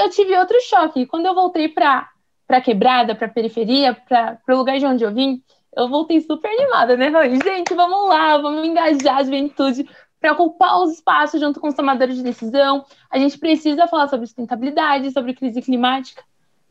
eu tive outro choque. Quando eu voltei para para quebrada, para periferia, para o lugar de onde eu vim, eu voltei super animada, né? Falei, gente, vamos lá, vamos engajar a juventude para ocupar os espaços junto com os tomadores de decisão. A gente precisa falar sobre sustentabilidade, sobre crise climática.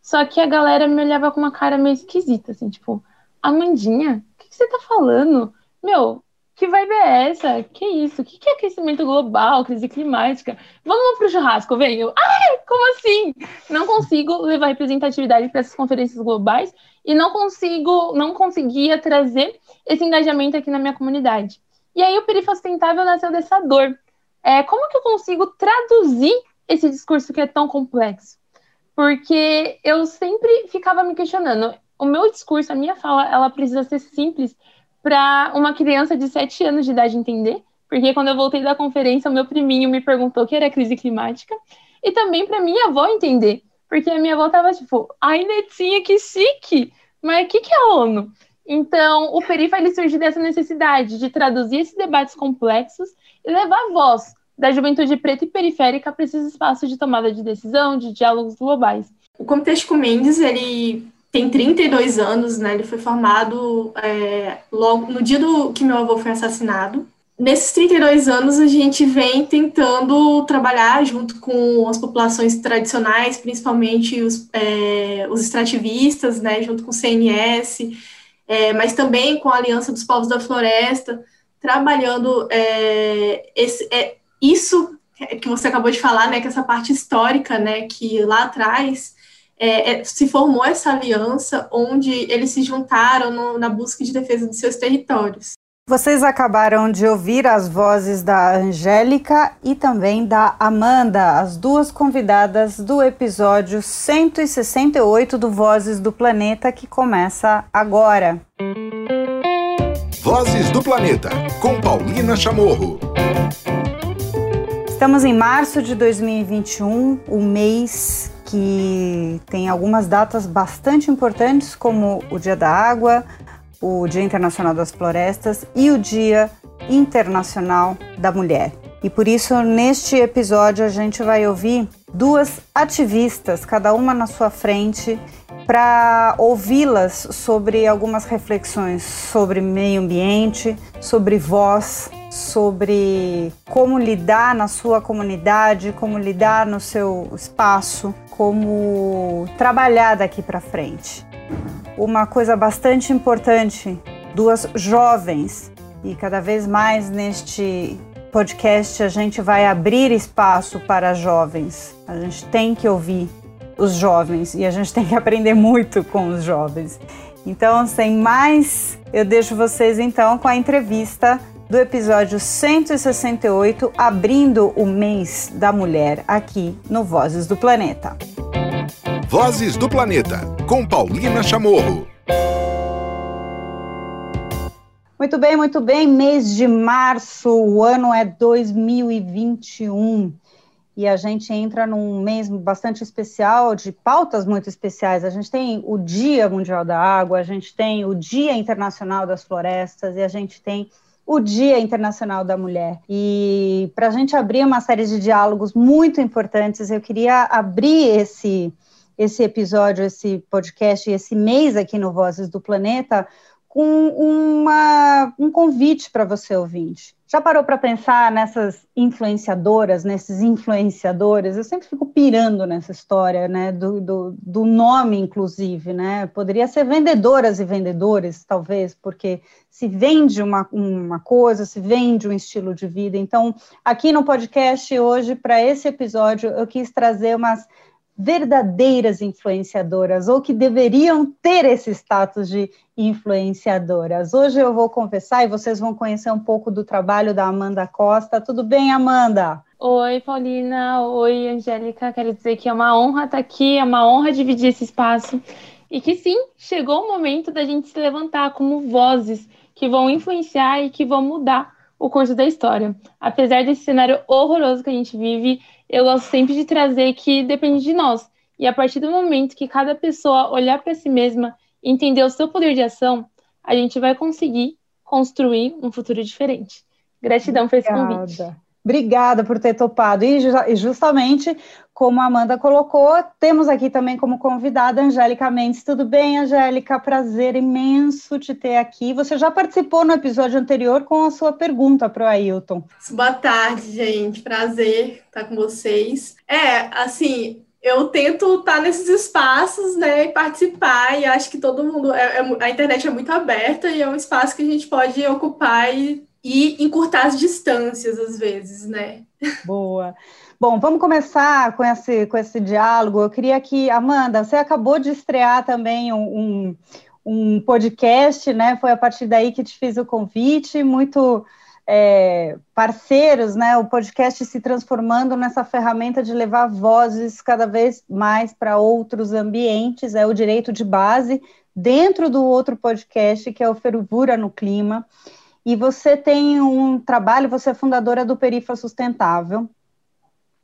Só que a galera me olhava com uma cara meio esquisita, assim, tipo, Amandinha, o que, que você tá falando? Meu, que vibe é essa? Que isso? O que, que é aquecimento global, crise climática? Vamos pro churrasco, venho. Ai, como assim? Não consigo levar representatividade para essas conferências globais e não consigo, não conseguia trazer esse engajamento aqui na minha comunidade. E aí o Perifa Sustentável nasceu dessa dor. É, como que eu consigo traduzir esse discurso que é tão complexo? Porque eu sempre ficava me questionando. O meu discurso, a minha fala, ela precisa ser simples para uma criança de 7 anos de idade entender, porque quando eu voltei da conferência, o meu priminho me perguntou o que era crise climática, e também para minha avó entender, porque a minha avó tava tipo, ai, netinha, que chique, mas o que, que é a ONU? Então, o Perifa ele surge dessa necessidade de traduzir esses debates complexos e levar voz da juventude preta e periférica para esses espaços de tomada de decisão, de diálogos globais. O Comitê Mendes, ele tem 32 anos, né? Ele foi formado é, logo no dia do que meu avô foi assassinado. Nesses 32 anos, a gente vem tentando trabalhar junto com as populações tradicionais, principalmente os, é, os extrativistas, né, junto com o CNS, é, mas também com a Aliança dos Povos da Floresta, trabalhando é, esse, é, isso que você acabou de falar, né, que essa parte histórica, né, que lá atrás é, é, se formou essa aliança onde eles se juntaram no, na busca de defesa de seus territórios. Vocês acabaram de ouvir as vozes da Angélica e também da Amanda, as duas convidadas do episódio 168 do Vozes do Planeta, que começa agora. Vozes do Planeta, com Paulina Chamorro. Estamos em março de 2021, o mês que tem algumas datas bastante importantes, como o Dia da Água, o Dia Internacional das Florestas e o Dia Internacional da Mulher. E por isso, neste episódio, a gente vai ouvir duas ativistas, cada uma na sua frente, para ouvi-las sobre algumas reflexões sobre meio ambiente, sobre voz, sobre como lidar na sua comunidade, como lidar no seu espaço, como trabalhar daqui para frente. Uma coisa bastante importante, duas jovens e cada vez mais neste podcast a gente vai abrir espaço para jovens. A gente tem que ouvir os jovens e a gente tem que aprender muito com os jovens. Então, sem mais, eu deixo vocês então com a entrevista do episódio 168, abrindo o mês da mulher aqui no Vozes do Planeta. Vozes do Planeta, com Paulina Chamorro. Muito bem, muito bem. Mês de março, o ano é 2021 e a gente entra num mês bastante especial, de pautas muito especiais. A gente tem o Dia Mundial da Água, a gente tem o Dia Internacional das Florestas e a gente tem o Dia Internacional da Mulher. E para a gente abrir uma série de diálogos muito importantes, eu queria abrir esse, esse episódio, esse podcast, esse mês aqui no Vozes do Planeta, com uma, um convite para você ouvinte. Já parou para pensar nessas influenciadoras, nesses influenciadores? Eu sempre fico pirando nessa história, né? Do, do, do, nome, inclusive, né? Poderia ser vendedoras e vendedores, talvez, porque se vende uma, uma coisa, se vende um estilo de vida. Então, aqui no podcast hoje, para esse episódio, eu quis trazer umas verdadeiras influenciadoras ou que deveriam ter esse status de influenciadoras. Hoje eu vou conversar e vocês vão conhecer um pouco do trabalho da Amanda Costa. Tudo bem, Amanda? Oi, Paulina. Oi, Angélica. Quero dizer que é uma honra estar aqui, é uma honra dividir esse espaço. E que sim, chegou o momento da gente se levantar como vozes que vão influenciar e que vão mudar o curso da história. Apesar desse cenário horroroso que a gente vive, eu gosto sempre de trazer que depende de nós. E a partir do momento que cada pessoa olhar para si mesma e entender o seu poder de ação, a gente vai conseguir construir um futuro diferente. Gratidão por esse convite. Obrigada por ter topado. E justamente como a Amanda colocou, temos aqui também como convidada Angélica Mendes. Tudo bem, Angélica? Prazer imenso te ter aqui. Você já participou no episódio anterior com a sua pergunta para o Ailton. Boa tarde, gente. Prazer estar com vocês. É, assim, eu tento estar nesses espaços, né, e participar, e acho que todo mundo, é, é, a internet é muito aberta e é um espaço que a gente pode ocupar e, e encurtar as distâncias, às vezes, né. Boa. Bom, vamos começar com esse, com esse diálogo. Eu queria que, Amanda, você acabou de estrear também um, um, um podcast, né? Foi a partir daí que te fiz o convite, muito é, parceiros, né? O podcast se transformando nessa ferramenta de levar vozes cada vez mais para outros ambientes, é o direito de base, dentro do outro podcast, que é o Fervura no Clima. E você tem um trabalho, você é fundadora do Perifa Sustentável,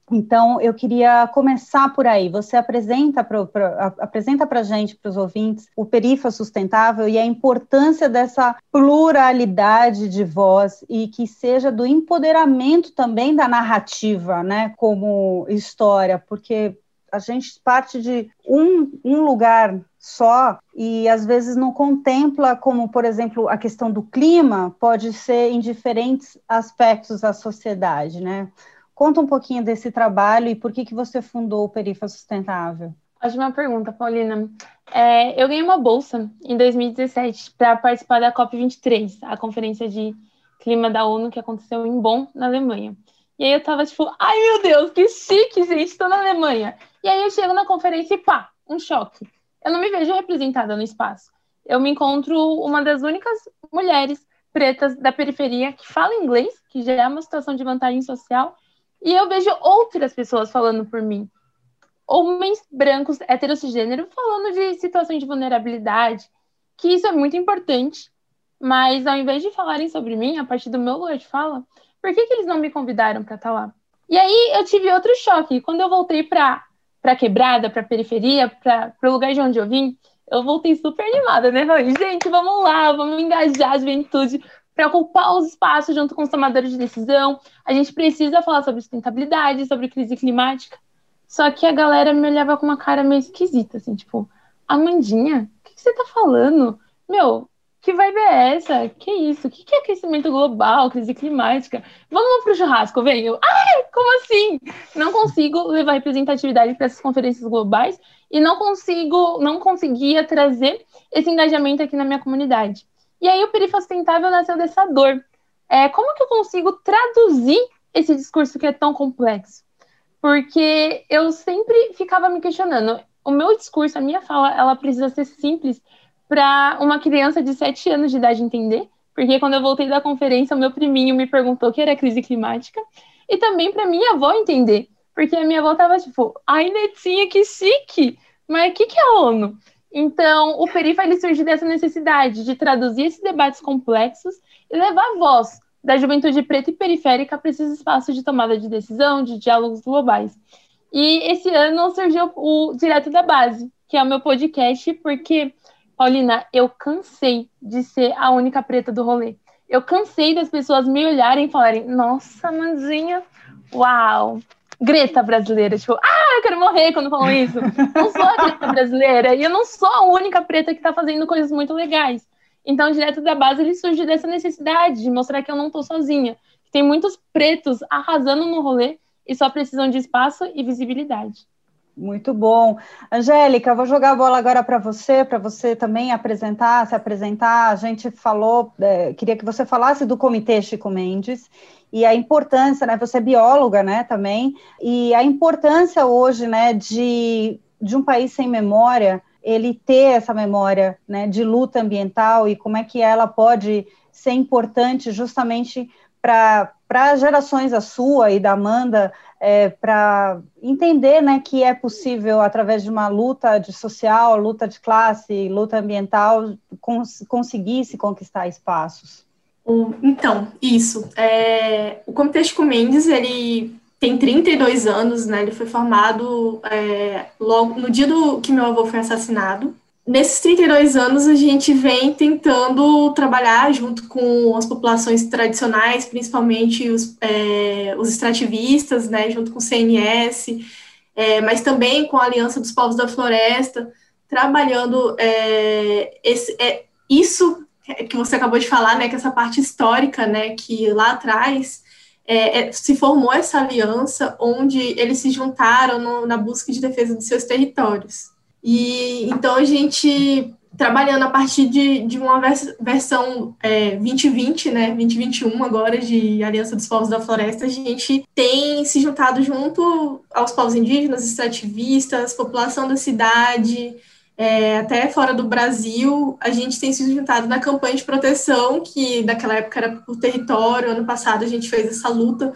então, eu queria começar por aí. Você apresenta para apresenta a gente, para os ouvintes, o Perifa Sustentável e a importância dessa pluralidade de voz e que seja do empoderamento também da narrativa, né, como história, porque a gente parte de um, um lugar só e às vezes não contempla como, por exemplo, a questão do clima pode ser em diferentes aspectos da sociedade, né? Conta um pouquinho desse trabalho e por que, que você fundou o Perifa Sustentável. Ótima pergunta, Paulina. É, eu ganhei uma bolsa em 2017 para participar da COP23, a conferência de clima da ONU que aconteceu em Bonn, na Alemanha. E aí eu tava tipo, ai meu Deus, que chique, gente, estou na Alemanha. E aí eu chego na conferência e pá, um choque. Eu não me vejo representada no espaço. Eu me encontro uma das únicas mulheres pretas da periferia que fala inglês, que já é uma situação de vantagem social, e eu vejo outras pessoas falando por mim. Homens brancos, heterossegênero, falando de situações de vulnerabilidade, que isso é muito importante. Mas ao invés de falarem sobre mim, a partir do meu lugar de fala, por que, que eles não me convidaram para estar tá lá? E aí eu tive outro choque. Quando eu voltei para para quebrada, para periferia, para o lugar de onde eu vim, eu voltei super animada, né? Falei, gente, vamos lá, vamos engajar a juventude, para ocupar os espaços junto com os tomadores de decisão. A gente precisa falar sobre sustentabilidade, sobre crise climática. Só que a galera me olhava com uma cara meio esquisita, assim, tipo, Amandinha, o que, que, você tá falando? Meu, que vibe é essa? Que isso? O que, que é aquecimento global, crise climática? Vamos pro churrasco, venho. Ai, como assim? Não consigo levar representatividade para essas conferências globais e não consigo, não conseguia trazer esse engajamento aqui na minha comunidade. E aí o perifa sustentável nasceu dessa dor. É, como que eu consigo traduzir esse discurso que é tão complexo? Porque eu sempre ficava me questionando. O meu discurso, a minha fala, ela precisa ser simples para uma criança de 7 anos de idade entender. Porque quando eu voltei da conferência, o meu priminho me perguntou o que era crise climática. E também para minha avó entender. Porque a minha avó tava tipo, ai, Netinha, que chique! Mas o que, que é a ONU? Então, o Perifa ele surge dessa necessidade de traduzir esses debates complexos e levar a voz da juventude preta e periférica para esses espaços de tomada de decisão, de diálogos globais. E esse ano surgiu o Direto da Base, que é o meu podcast, porque, Paulina, eu cansei de ser a única preta do rolê. Eu cansei das pessoas me olharem e falarem: Nossa, Mandinha, uau, Greta brasileira, tipo, ah, eu quero morrer quando falam isso. Não sou a Greta brasileira e eu não sou a única preta que tá fazendo coisas muito legais. Então, direto da base, ele surge dessa necessidade de mostrar que eu não tô sozinha. Tem muitos pretos arrasando no rolê e só precisam de espaço e visibilidade. Muito bom. Angélica, vou jogar a bola agora para você, para você também apresentar, se apresentar. A gente falou, é, queria que você falasse do Comitê Chico Mendes e a importância, né? Você é bióloga, né, também, e a importância hoje, né, de, de um país sem memória, ele ter essa memória, né, de luta ambiental e como é que ela pode ser importante justamente para gerações a sua e da Amanda é, para entender né, que é possível, através de uma luta de social, luta de classe, luta ambiental, cons conseguir se conquistar espaços. Então, isso. É, o Chico Mendes, ele tem 32 anos, né? Ele foi formado é, logo no dia do que meu avô foi assassinado. Nesses 32 anos, a gente vem tentando trabalhar junto com as populações tradicionais, principalmente os, é, os extrativistas, né, junto com o CNS, é, mas também com a Aliança dos Povos da Floresta, trabalhando é, esse, é, isso que você acabou de falar, né, que essa parte histórica, né, que lá atrás é, é, se formou essa aliança onde eles se juntaram no, na busca de defesa dos seus territórios. E então a gente trabalhando a partir de, de uma vers versão é, 2020, né, 2021 agora de Aliança dos Povos da Floresta, a gente tem se juntado junto aos povos indígenas, extrativistas, população da cidade, é, até fora do Brasil, a gente tem se juntado na campanha de proteção, que naquela época era por território, ano passado a gente fez essa luta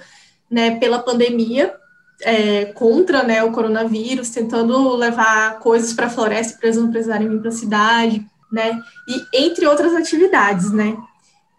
né, pela pandemia, é, contra né, o coronavírus, tentando levar coisas para a floresta para eles não precisarem vir para a cidade, né, e entre outras atividades, né.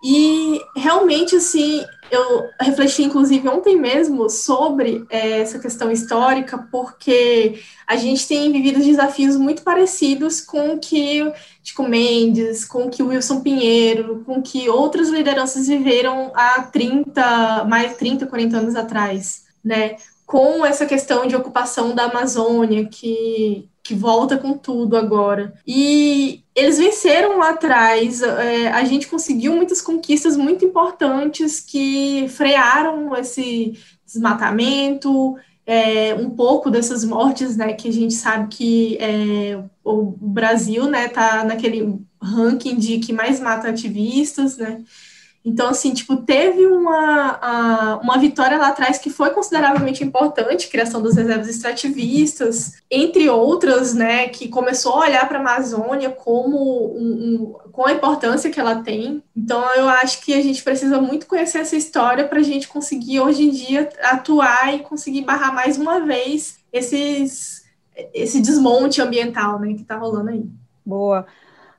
E realmente, assim, eu refleti, inclusive, ontem mesmo sobre é, essa questão histórica, porque a gente tem vivido desafios muito parecidos com o que Tico Mendes, com o que Wilson Pinheiro, com o que outras lideranças viveram há 30, mais 30, 40 anos atrás, né? Com essa questão de ocupação da Amazônia, que, que volta com tudo agora. E eles venceram lá atrás, é, a gente conseguiu muitas conquistas muito importantes que frearam esse desmatamento, é, um pouco dessas mortes, né, que a gente sabe que é, o Brasil, né, tá naquele ranking de que mais mata ativistas, né, então, assim, tipo, teve uma, uma vitória lá atrás que foi consideravelmente importante, criação das reservas extrativistas, entre outras, né, que começou a olhar para a Amazônia como um, um, com a importância que ela tem. Então, eu acho que a gente precisa muito conhecer essa história para a gente conseguir, hoje em dia, atuar e conseguir barrar mais uma vez esses, esse desmonte ambiental, né, que está rolando aí. Boa.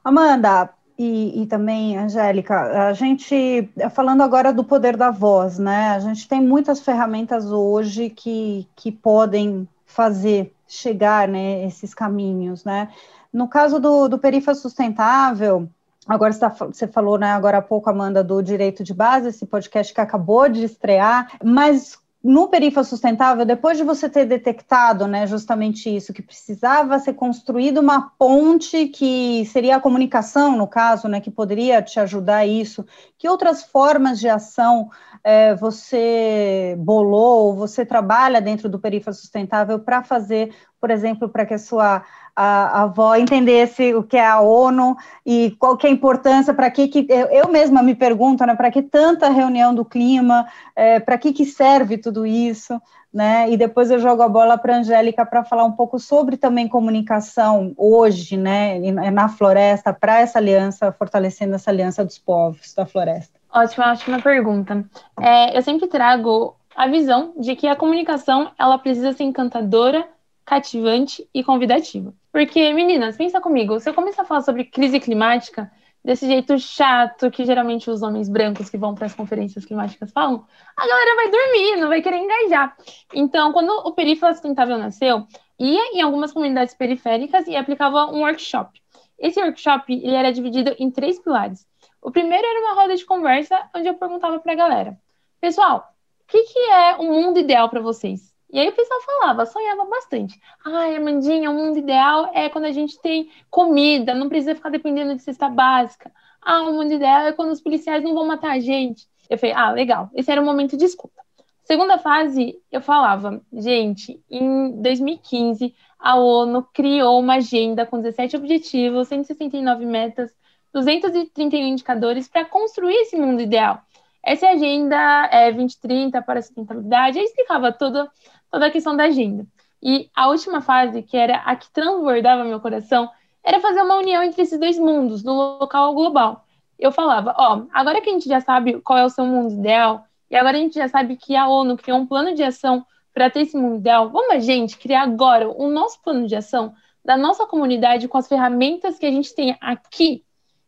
Amanda, e, e, também, Angélica, a gente, falando agora do poder da voz, né? A gente tem muitas ferramentas hoje que, que podem fazer chegar né, esses caminhos, né? No caso do, do Perifa Sustentável, agora você, você falou, né, agora há pouco, Amanda, do Direito de Base, esse podcast que acabou de estrear, mas no Perifa Sustentável, depois de você ter detectado, né, justamente isso, que precisava ser construída uma ponte que seria a comunicação, no caso, né, que poderia te ajudar a isso, que outras formas de ação é, você bolou, você trabalha dentro do Perifa Sustentável para fazer, por exemplo, para que a sua a, a avó entendesse o que é a ONU e qual que é a importância, para que, que eu, eu, mesma me pergunto, né, para que tanta reunião do clima, é, para que, que serve tudo isso, né? E depois eu jogo a bola para a Angélica para falar um pouco sobre também comunicação hoje, né, na floresta, para essa aliança, fortalecendo essa aliança dos povos da floresta. Ótima, ótima pergunta. É, eu sempre trago a visão de que a comunicação ela precisa ser encantadora, cativante e convidativa. Porque, meninas, pensa comigo, se eu começar a falar sobre crise climática desse jeito chato que geralmente os homens brancos que vão para as conferências climáticas falam, a galera vai dormir, não vai querer engajar. Então, quando o Perífera Sustentável nasceu, ia em algumas comunidades periféricas e aplicava um workshop. Esse workshop ele era dividido em três pilares. O primeiro era uma roda de conversa onde eu perguntava para a galera: Pessoal, o que, que é um mundo ideal para vocês? E aí o pessoal falava, sonhava bastante. Ai, Amandinha, o mundo ideal é quando a gente tem comida, não precisa ficar dependendo de cesta básica. Ah, o mundo ideal é quando os policiais não vão matar a gente. Eu falei, ah, legal, esse era o momento de escuta. Segunda fase, eu falava, gente, em 2015, a ONU criou uma agenda com 17 objetivos, 169 metas, 231 indicadores para construir esse mundo ideal. Essa é agenda é, 2030 para a sustentabilidade, aí explicava tudo toda a questão da agenda. E a última fase, que era a que transbordava meu coração, era fazer uma união entre esses dois mundos, no local global. Eu falava, ó, agora que a gente já sabe qual é o seu mundo ideal, e agora a gente já sabe que a ONU criou um plano de ação para ter esse mundo ideal, vamos a gente criar agora o nosso plano de ação da nossa comunidade com as ferramentas que a gente tem aqui.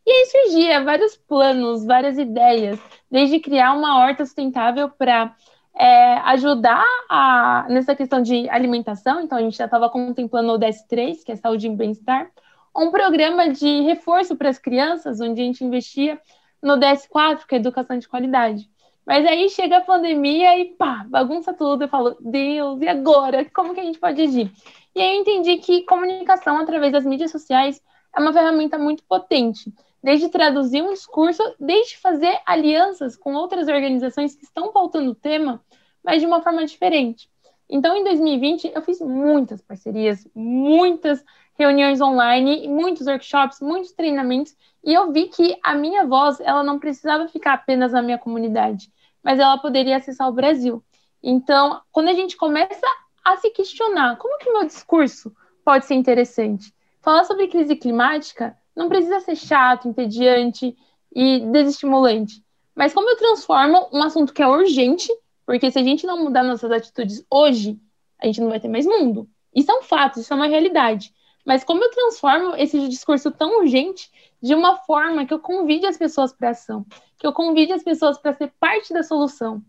E aí surgia vários planos, várias ideias, desde criar uma horta sustentável para é, ajudar a, nessa questão de alimentação, então a gente já estava contemplando o DS3, que é saúde e bem-estar, um programa de reforço para as crianças, onde a gente investia no DS4, que é educação de qualidade. Mas aí chega a pandemia e pá, bagunça tudo. Eu falo, Deus, e agora? Como que a gente pode agir? E aí eu entendi que comunicação através das mídias sociais é uma ferramenta muito potente. Desde traduzir um discurso, desde fazer alianças com outras organizações que estão pautando o tema, mas de uma forma diferente. Então, em 2020, eu fiz muitas parcerias, muitas reuniões online, muitos workshops, muitos treinamentos, e eu vi que a minha voz, ela não precisava ficar apenas na minha comunidade, mas ela poderia acessar o Brasil. Então, quando a gente começa a se questionar, como que meu discurso pode ser interessante? Falar sobre crise climática não precisa ser chato, entediante e desestimulante. Mas como eu transformo um assunto que é urgente, porque se a gente não mudar nossas atitudes hoje, a gente não vai ter mais mundo. Isso é um fato, isso é uma realidade. Mas como eu transformo esse discurso tão urgente de uma forma que eu convide as pessoas para ação, que eu convide as pessoas para ser parte da solução.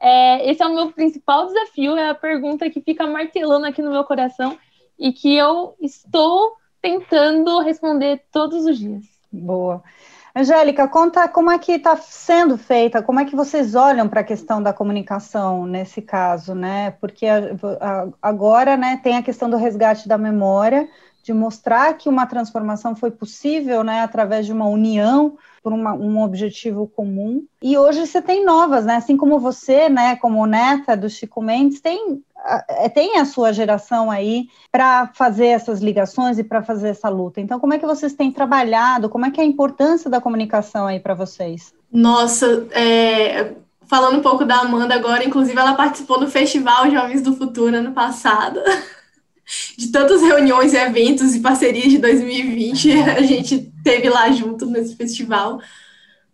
É, esse é o meu principal desafio, é a pergunta que fica martelando aqui no meu coração e que eu estou tentando responder todos os dias. Boa. Angélica, conta como é que está sendo feita, como é que vocês olham para a questão da comunicação nesse caso, né? Porque agora, né, tem a questão do resgate da memória, de mostrar que uma transformação foi possível, né, através de uma união por uma, um objetivo comum. E hoje você tem novas, né, assim como você, né, como neta do Chico Mendes, tem tem a sua geração aí para fazer essas ligações e para fazer essa luta. Então, como é que vocês têm trabalhado? Como é que é a importância da comunicação aí para vocês? Nossa, é, falando um pouco da Amanda agora, inclusive ela participou do Festival Jovens do Futuro ano passado. de tantas reuniões, eventos e parcerias de 2020, a gente teve lá junto nesse festival.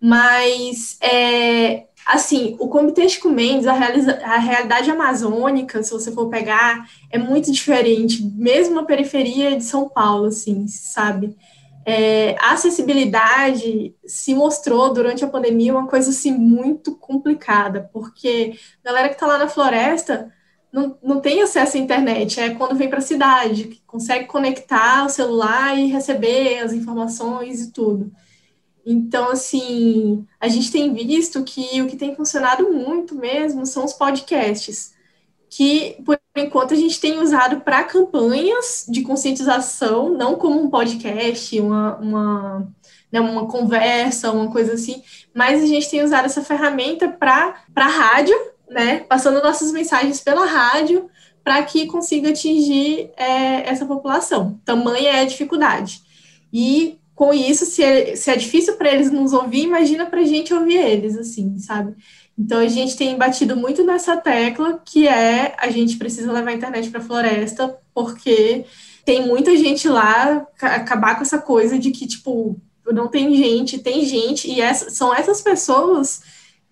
Mas, é, assim, o Comitê Chico Mendes, a, a realidade amazônica, se você for pegar, é muito diferente, mesmo na periferia de São Paulo, assim, sabe? É, a acessibilidade se mostrou durante a pandemia uma coisa assim muito complicada, porque a galera que está lá na floresta não, não tem acesso à internet, é quando vem para a cidade, que consegue conectar o celular e receber as informações e tudo. Então, assim, a gente tem visto que o que tem funcionado muito mesmo são os podcasts, que, por enquanto, a gente tem usado para campanhas de conscientização, não como um podcast, uma, uma, né, uma conversa, uma coisa assim, mas a gente tem usado essa ferramenta para rádio, né, passando nossas mensagens pela rádio para que consiga atingir é, essa população. Tamanha é a dificuldade. E com isso, se é, se é difícil para eles nos ouvir, imagina para a gente ouvir eles, assim, sabe? Então a gente tem batido muito nessa tecla que é a gente precisa levar a internet para a floresta, porque tem muita gente lá acabar com essa coisa de que, tipo, não tem gente, tem gente, e essa, são essas pessoas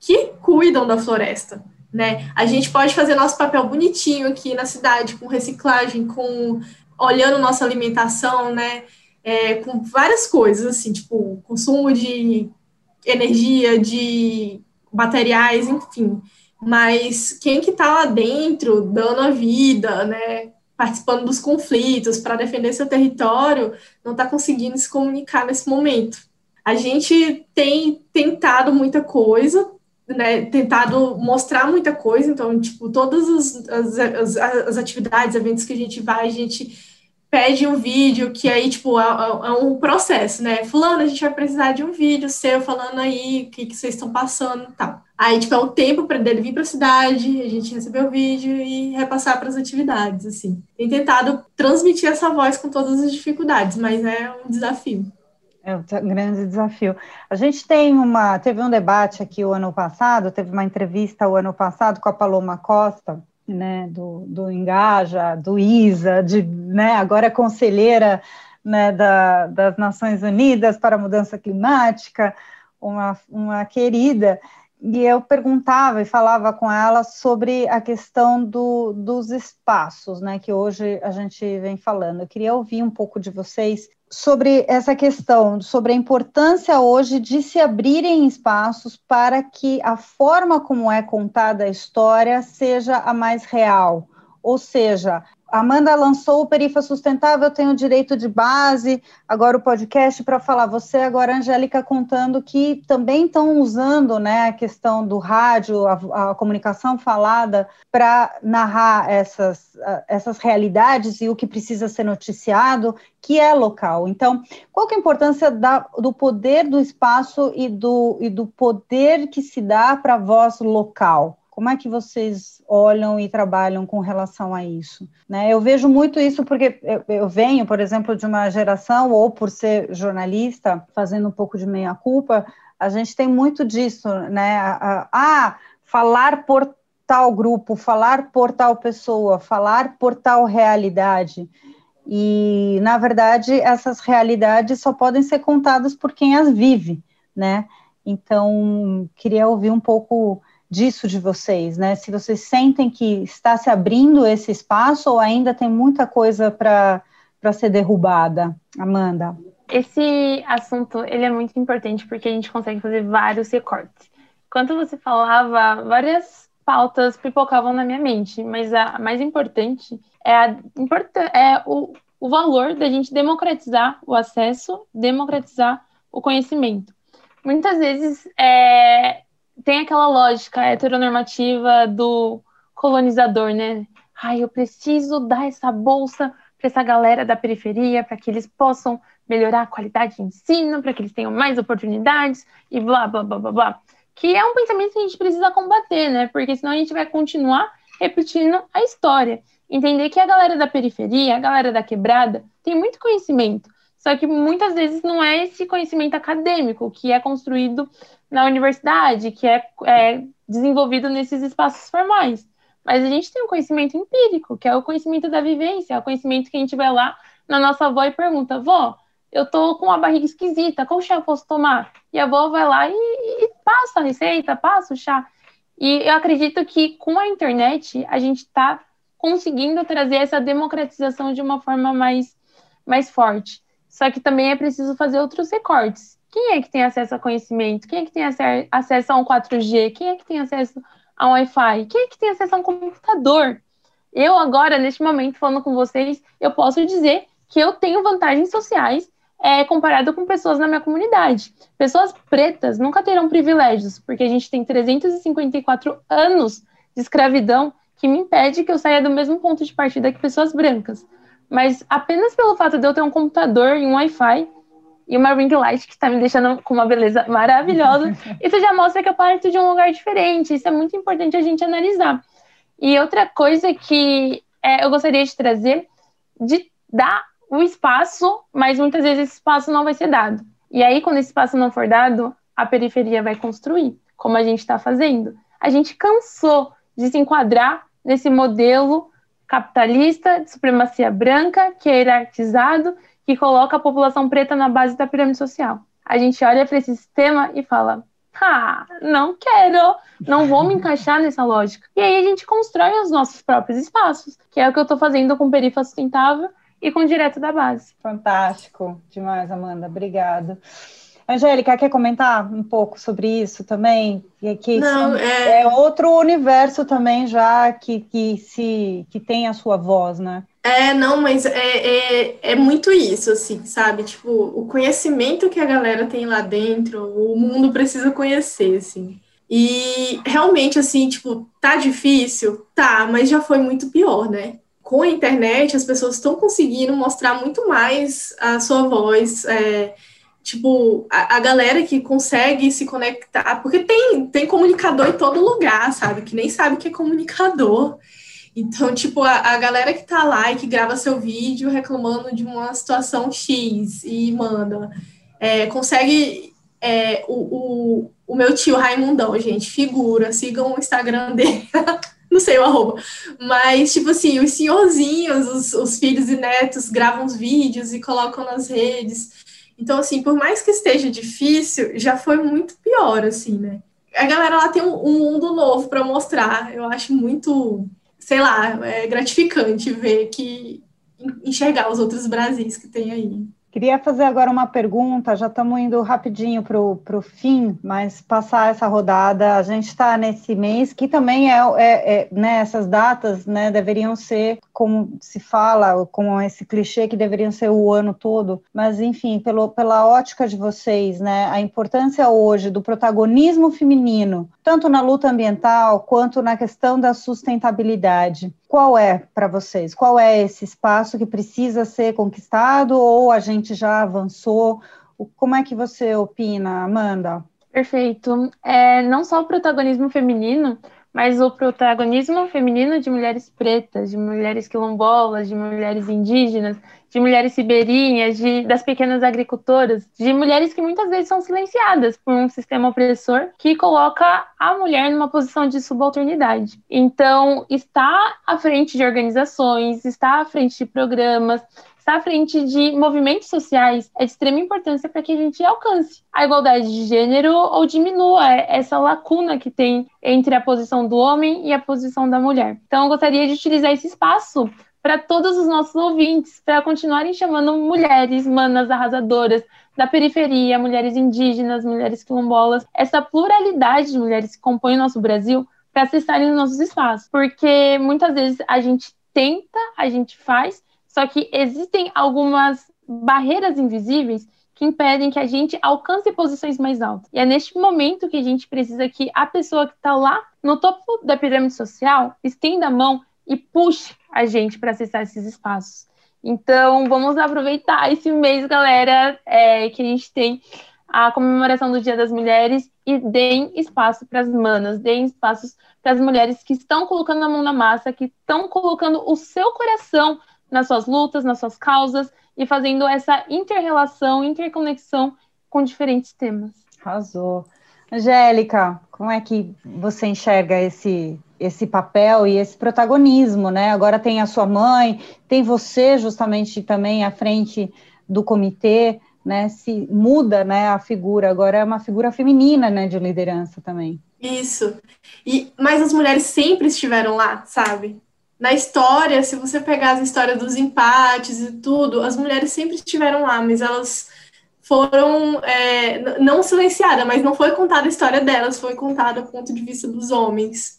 que cuidam da floresta né? A gente pode fazer nosso papel bonitinho aqui na cidade, com reciclagem, com olhando nossa alimentação, né? É, com várias coisas, assim, tipo, consumo de energia, de materiais, enfim. Mas quem que tá lá dentro, dando a vida, né? Participando dos conflitos para defender seu território, não está conseguindo se comunicar nesse momento. A gente tem tentado muita coisa, né, tentado mostrar muita coisa, então, tipo, todas as, as, as, atividades, eventos que a gente vai, a gente pede um vídeo, que aí, tipo, é, é, é, um processo, né, fulano, a gente vai precisar de um vídeo seu falando aí o que, que vocês estão passando e tal. Aí, tipo, é o tempo para dele vir para a cidade, a gente receber o vídeo e repassar para as atividades, assim. Tem tentado transmitir essa voz com todas as dificuldades, mas é um desafio. É um grande desafio. A gente tem uma, teve um debate aqui o ano passado, teve uma entrevista o ano passado com a Paloma Costa, né, do, do Engaja, do ISA, de, né, agora é conselheira né, da, das Nações Unidas para a Mudança Climática, uma, uma querida, e eu perguntava e falava com ela sobre a questão do, dos espaços, né, que hoje a gente vem falando. Eu queria ouvir um pouco de vocês sobre essa questão, sobre a importância hoje de se abrirem espaços para que a forma como é contada a história seja a mais real. Ou seja, Amanda lançou o Perifa Sustentável, tem o direito de base, agora o podcast para falar. Você agora, Angélica, contando que também estão usando né, a questão do rádio, a, a comunicação falada, para narrar essas, essas realidades e o que precisa ser noticiado, que é local. Então, qual que é a importância da, do poder do espaço e do, e do poder que se dá para a voz local? Como é que vocês olham e trabalham com relação a isso? Né? Eu vejo muito isso porque eu, eu, venho, por exemplo, de uma geração, ou por ser jornalista, fazendo um pouco de meia-culpa, a gente tem muito disso, né? Ah, falar por tal grupo, falar por tal pessoa, falar por tal realidade. E, na verdade, essas realidades só podem ser contadas por quem as vive, né? Então, queria ouvir um pouco disso de vocês, né? Se vocês sentem que está se abrindo esse espaço ou ainda tem muita coisa para ser derrubada, Amanda. Esse assunto ele é muito importante porque a gente consegue fazer vários recortes. Enquanto você falava, várias pautas pipocavam na minha mente, mas a mais importante é, a, é o, o valor da gente democratizar o acesso, democratizar o conhecimento. Muitas vezes é, tem aquela lógica heteronormativa do colonizador, né? Ai, eu preciso dar essa bolsa para essa galera da periferia, para que eles possam melhorar a qualidade de ensino, para que eles tenham mais oportunidades e blá, blá, blá, blá, blá. Que é um pensamento que a gente precisa combater, né? Porque senão a gente vai continuar repetindo a história. Entender que a galera da periferia, a galera da quebrada, tem muito conhecimento, só que muitas vezes não é esse conhecimento acadêmico que é construído na universidade, que é, é desenvolvido nesses espaços formais. Mas a gente tem um conhecimento empírico, que é o conhecimento da vivência, é o conhecimento que a gente vai lá na nossa avó e pergunta, vó, eu tô com uma barriga esquisita, qual chá eu posso tomar? E a avó vai lá e, e passa a receita, passa o chá. E eu acredito que com a internet a gente está conseguindo trazer essa democratização de uma forma mais, mais forte. Só que também é preciso fazer outros recortes. Quem é que tem acesso a conhecimento? Quem é que tem acesso a um 4G? Quem é que tem acesso a um Wi-Fi? Quem é que tem acesso a um computador? Eu agora, neste momento, falando com vocês, eu posso dizer que eu tenho vantagens sociais é, comparado com pessoas na minha comunidade. Pessoas pretas nunca terão privilégios, porque a gente tem 354 anos de escravidão que me impede que eu saia do mesmo ponto de partida que pessoas brancas. Mas apenas pelo fato de eu ter um computador e um Wi-Fi, e uma ring light que está me deixando com uma beleza maravilhosa. Isso já mostra que eu parto de um lugar diferente. Isso é muito importante a gente analisar. E outra coisa que é, eu gostaria de trazer, de dar o espaço, mas muitas vezes esse espaço não vai ser dado. E aí, quando esse espaço não for dado, a periferia vai construir, como a gente está fazendo. A gente cansou de se enquadrar nesse modelo capitalista de supremacia branca, que é hierarquizado que coloca a população preta na base da pirâmide social. A gente olha para esse sistema e fala: ah, não quero, não vou me encaixar nessa lógica. E aí a gente constrói os nossos próprios espaços, que é o que eu estou fazendo com Perifa Sustentável e com Direto da Base. Fantástico, demais, Amanda, obrigada. Angélica, quer comentar um pouco sobre isso também? Que Não, é... é... outro universo também já que, que, se, que tem a sua voz, né? É, não, mas é, é, é, muito isso, assim, sabe? Tipo, o conhecimento que a galera tem lá dentro, o mundo precisa conhecer, assim. E realmente, assim, tipo, tá difícil? Tá, mas já foi muito pior, né? Com a internet, as pessoas estão conseguindo mostrar muito mais a sua voz, é, tipo, a, a, galera que consegue se conectar, porque tem, tem comunicador em todo lugar, sabe? Que nem sabe que é comunicador. Então, tipo, a, a galera que tá lá e que grava seu vídeo reclamando de uma situação X e manda, é, consegue. É, o, o, o meu tio Raimundão, gente, figura, sigam o Instagram dele. não sei o arroba, mas, tipo assim, os senhorzinhos, os, os, filhos e netos gravam os vídeos e colocam nas redes. Então, assim, por mais que esteja difícil, já foi muito pior, assim, né? A galera lá tem um, mundo novo para mostrar. Eu acho muito sei lá, é gratificante ver que enxergar os outros Brasis que tem aí. Queria fazer agora uma pergunta, já estamos indo rapidinho para o fim, mas passar essa rodada, a gente está nesse mês que também é, é, é né, essas datas né, deveriam ser como se fala, como esse clichê que deveria ser o ano todo, mas enfim, pelo, pela ótica de vocês, né, a importância hoje do protagonismo feminino, tanto na luta ambiental quanto na questão da sustentabilidade. Qual é para vocês? Qual é esse espaço que precisa ser conquistado ou a gente já avançou? Como é que você opina, Amanda? Perfeito. É, não só o protagonismo feminino, mas o protagonismo feminino de mulheres pretas, de mulheres quilombolas, de mulheres indígenas, de mulheres ribeirinhas, de, das pequenas agricultoras, de mulheres que muitas vezes são silenciadas por um sistema opressor que coloca a mulher numa posição de subalternidade. Então, está à frente de organizações, está à frente de programas, está à frente de movimentos sociais é de extrema importância para que a gente alcance a igualdade de gênero ou diminua essa lacuna que tem entre a posição do homem e a posição da mulher. Então, eu gostaria de utilizar esse espaço para todos os nossos ouvintes, para continuarem chamando mulheres, manas arrasadoras da periferia, mulheres indígenas, mulheres quilombolas, essa pluralidade de mulheres que compõem o nosso Brasil, para acessarem os nossos espaços. Porque muitas vezes a gente tenta, a gente faz, só que existem algumas barreiras invisíveis que impedem que a gente alcance posições mais altas. E é neste momento que a gente precisa que a pessoa que está lá no topo da pirâmide social estenda a mão e puxe a gente para acessar esses espaços. Então, vamos aproveitar esse mês, galera, é, que a gente tem a comemoração do Dia das Mulheres e deem espaço para as manas, deem espaços para as mulheres que estão colocando a mão na massa, que estão colocando o seu coração nas suas lutas, nas suas causas e fazendo essa interrelação, interconexão com diferentes temas. Arrasou. Angélica, como é que você enxerga esse esse papel e esse protagonismo, né? Agora tem a sua mãe, tem você justamente também à frente do comitê, né? Se muda, né, a figura, agora é uma figura feminina, né, de liderança também. Isso. E mas as mulheres sempre estiveram lá, sabe? Na história, se você pegar as histórias dos empates e tudo, as mulheres sempre estiveram lá, mas elas foram é, não silenciadas, mas não foi contada a história delas, foi contada do ponto de vista dos homens.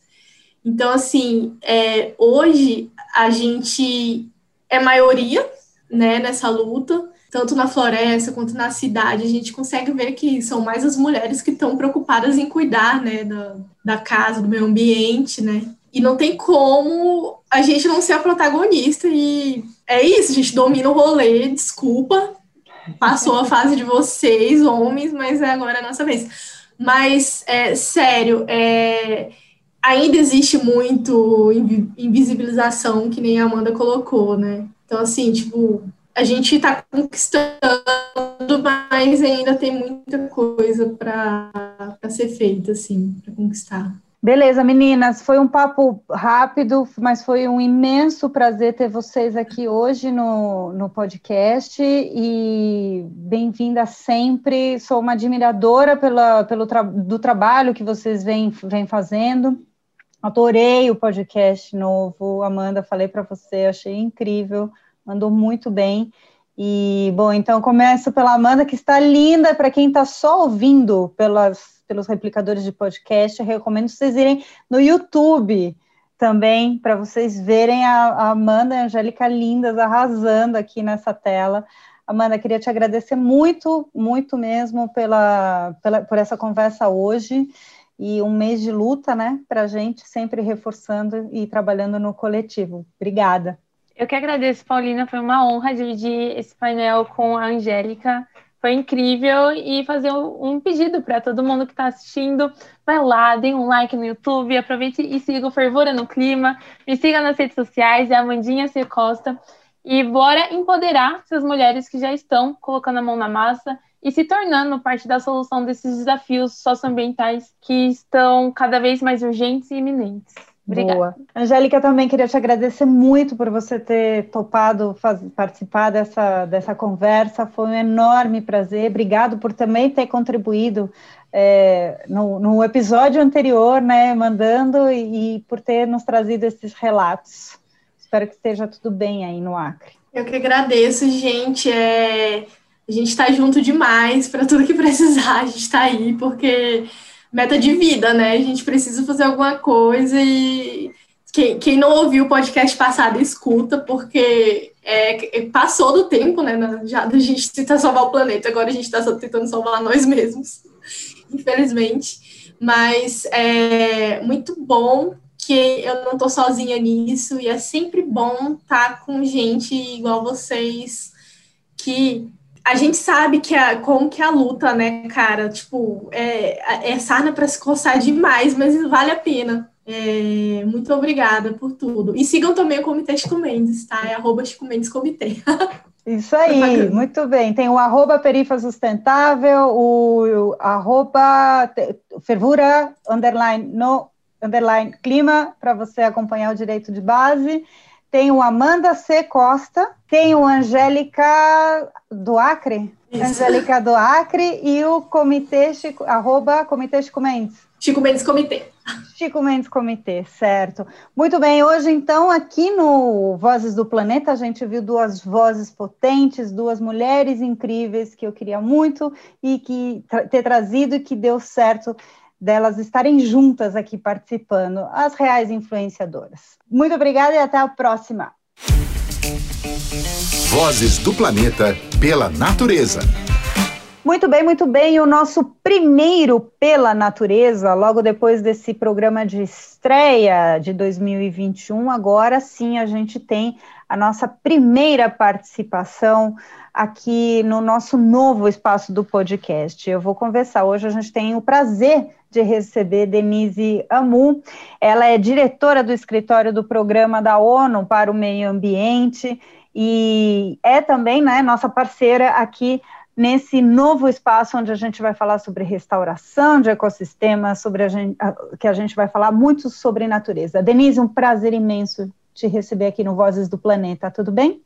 Então, assim, é, hoje a gente é maioria né, nessa luta, tanto na floresta quanto na cidade, a gente consegue ver que são mais as mulheres que estão preocupadas em cuidar né, da, da casa, do meio ambiente, né? E não tem como a gente não ser a protagonista. E é isso, a gente domina o rolê, desculpa. Passou a fase de vocês, homens, mas é agora a nossa vez. Mas, é, sério, é, ainda existe muito invisibilização, que nem a Amanda colocou, né? Então, assim, tipo, a gente está conquistando, mas ainda tem muita coisa para ser feita, assim, para conquistar. Beleza, meninas, foi um papo rápido, mas foi um imenso prazer ter vocês aqui hoje no, no podcast e bem-vinda sempre. Sou uma admiradora pela, pelo tra do trabalho que vocês vêm, vêm fazendo. Adorei o podcast novo, Amanda, falei para você, achei incrível, mandou muito bem. E, bom, então começo pela Amanda, que está linda, para quem está só ouvindo pelas pelos replicadores de podcast, eu recomendo vocês irem no YouTube também, para vocês verem a, a Amanda e a Angélica lindas arrasando aqui nessa tela. Amanda, queria te agradecer muito, muito mesmo pela, pela, por essa conversa hoje e um mês de luta, né, para a gente, sempre reforçando e trabalhando no coletivo. Obrigada. Eu que agradeço, Paulina, foi uma honra dividir esse painel com a Angélica. Foi incrível e fazer um pedido para todo mundo que está assistindo. Vai lá, dê um like no YouTube, aproveite e siga o Fervura no Clima. Me siga nas redes sociais, é a Mandinha C. Costa. E bora empoderar essas mulheres que já estão colocando a mão na massa e se tornando parte da solução desses desafios socioambientais que estão cada vez mais urgentes e iminentes. Obrigada. Boa. Angélica, também queria te agradecer muito por você ter topado faz, participar dessa, dessa conversa. Foi um enorme prazer. Obrigado por também ter contribuído é, no, no, episódio anterior, né, mandando e, e por ter nos trazido esses relatos. Espero que esteja tudo bem aí no Acre. Eu que agradeço, gente. É, a gente está junto demais para tudo que precisar. A gente está aí porque meta de vida, né? A gente precisa fazer alguma coisa e quem, quem não ouviu o podcast passado, escuta, porque é, passou do tempo, né? Já a gente tentar salvar o planeta, agora a gente está tentando salvar nós mesmos, infelizmente. Mas é muito bom que eu não estou sozinha nisso, e é sempre bom estar tá com gente igual vocês, que a gente sabe que a, como que é a luta, né, cara? Tipo, é, é sarna para se coçar demais, mas vale a pena. É, muito obrigada por tudo. E sigam também o Comitê Chico Mendes, tá? É arroba Chico Mendes Comitê. Isso aí, muito bem. Tem o arroba Perifa Sustentável, o, o arroba fervura, underline, no, underline, clima, para você acompanhar o direito de base. Tem o Amanda C. Costa, tem o Angélica do Acre, Isso. Angélica do Acre e o comitê, Chico, arroba Comitê Chico Mendes. Chico Mendes Comitê. Chico Mendes Comitê, certo. Muito bem, hoje então aqui no Vozes do Planeta a gente viu duas vozes potentes, duas mulheres incríveis que eu queria muito e que ter trazido e que deu certo delas estarem juntas aqui participando, as reais influenciadoras. Muito obrigada e até a próxima. Vozes do Planeta pela Natureza. Muito bem, muito bem. O nosso primeiro pela natureza, logo depois desse programa de estreia de 2021, agora sim a gente tem a nossa primeira participação aqui no nosso novo espaço do podcast. Eu vou conversar hoje, a gente tem o prazer de receber Denise Amu. Ela é diretora do escritório do Programa da ONU para o Meio Ambiente e é também né, nossa parceira aqui nesse novo espaço onde a gente vai falar sobre restauração de ecossistemas, sobre a gente, que a gente vai falar muito sobre natureza. Denise, um prazer imenso te receber aqui no Vozes do Planeta, tudo bem?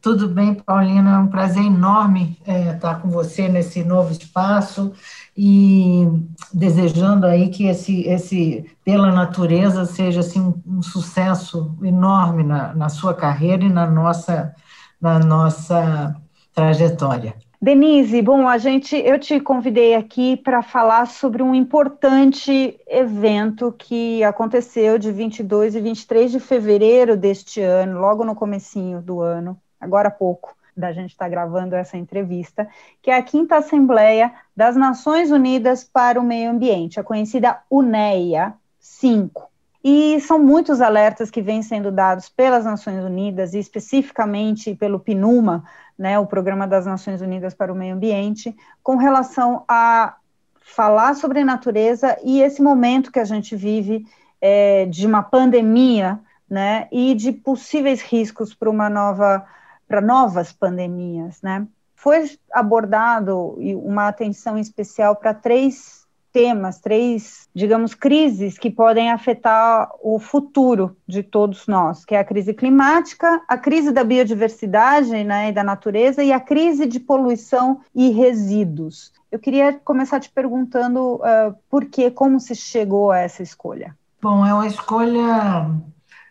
Tudo bem, Paulina, é um prazer enorme é, estar com você nesse novo espaço e desejando aí que esse, esse pela natureza seja assim, um, um sucesso enorme na, na sua carreira e na nossa, na nossa trajetória. Denise, bom, a gente, eu te convidei aqui para falar sobre um importante evento que aconteceu de 22 e 23 de fevereiro deste ano, logo no comecinho do ano, agora há pouco da gente estar tá gravando essa entrevista, que é a quinta Assembleia das Nações Unidas para o Meio Ambiente, a conhecida UNEA 5. E são muitos alertas que vêm sendo dados pelas Nações Unidas e especificamente pelo PNUMA, né, o Programa das Nações Unidas para o Meio Ambiente, com relação a falar sobre natureza e esse momento que a gente vive é, de uma pandemia, né, e de possíveis riscos para uma nova, para novas pandemias, né. Foi abordado uma atenção especial para três temas, três, digamos, crises que podem afetar o futuro de todos nós, que é a crise climática, a crise da biodiversidade né, e da natureza e a crise de poluição e resíduos. Eu queria começar te perguntando uh, por que, como se chegou a essa escolha. Bom, é uma escolha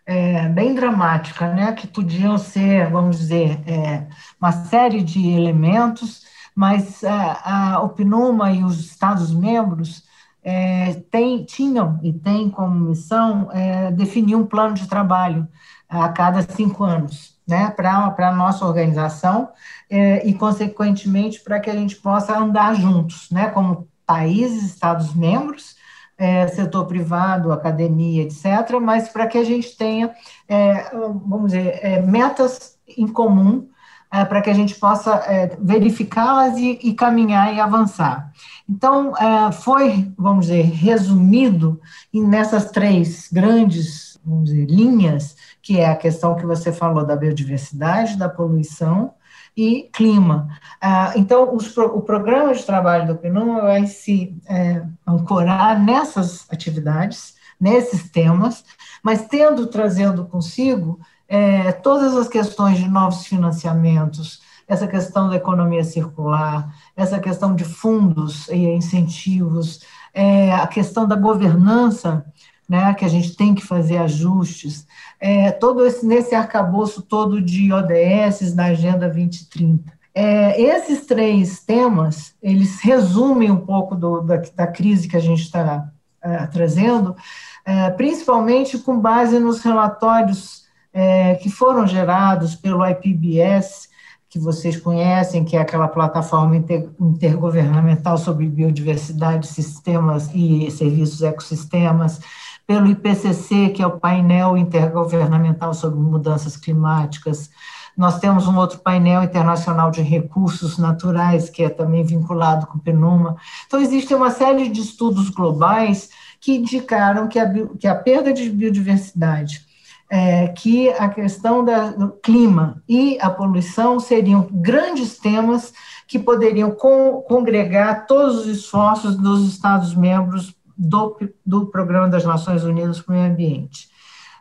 é, bem dramática, né? Que podiam ser, vamos dizer, é, uma série de elementos mas a, a, o PNUMA e os Estados-membros é, tinham e têm como missão é, definir um plano de trabalho a cada cinco anos, né, para a nossa organização é, e, consequentemente, para que a gente possa andar juntos, né, como países, Estados-membros, é, setor privado, academia, etc., mas para que a gente tenha, é, vamos dizer, é, metas em comum é, para que a gente possa é, verificá-las e, e, caminhar e avançar. Então, é, foi, vamos dizer, resumido nessas três grandes dizer, linhas, que é a questão que você falou da biodiversidade, da poluição e clima. Ah, então, os, o programa de trabalho do PNUM vai se é, ancorar nessas atividades, nesses temas, mas tendo, trazendo consigo é, todas as questões de novos financiamentos, essa questão da economia circular, essa questão de fundos e incentivos, é, a questão da governança, né, que a gente tem que fazer ajustes, é, todo esse, nesse arcabouço todo de ODS da Agenda 2030. É, esses três temas, eles resumem um pouco do, da, da crise que a gente está é, trazendo, é, principalmente com base nos relatórios é, que foram gerados pelo IPBS, que vocês conhecem, que é aquela plataforma intergovernamental sobre biodiversidade, sistemas e serviços ecossistemas, pelo IPCC, que é o painel intergovernamental sobre mudanças climáticas. Nós temos um outro painel internacional de recursos naturais, que é também vinculado com o PNUMA. Então, existe uma série de estudos globais que indicaram que a, que a perda de biodiversidade, é, que a questão da, do clima e a poluição seriam grandes temas que poderiam con, congregar todos os esforços dos Estados-membros do, do Programa das Nações Unidas para o Meio Ambiente.